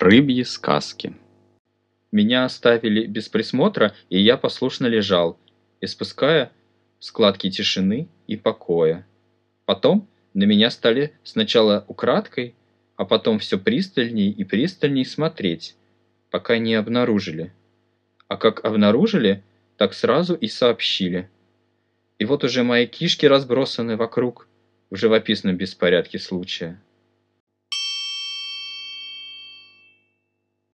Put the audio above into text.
Рыбьи сказки. Меня оставили без присмотра, и я послушно лежал, испуская складки тишины и покоя. Потом на меня стали сначала украдкой, а потом все пристальней и пристальней смотреть, пока не обнаружили. А как обнаружили, так сразу и сообщили. И вот уже мои кишки разбросаны вокруг в живописном беспорядке случая.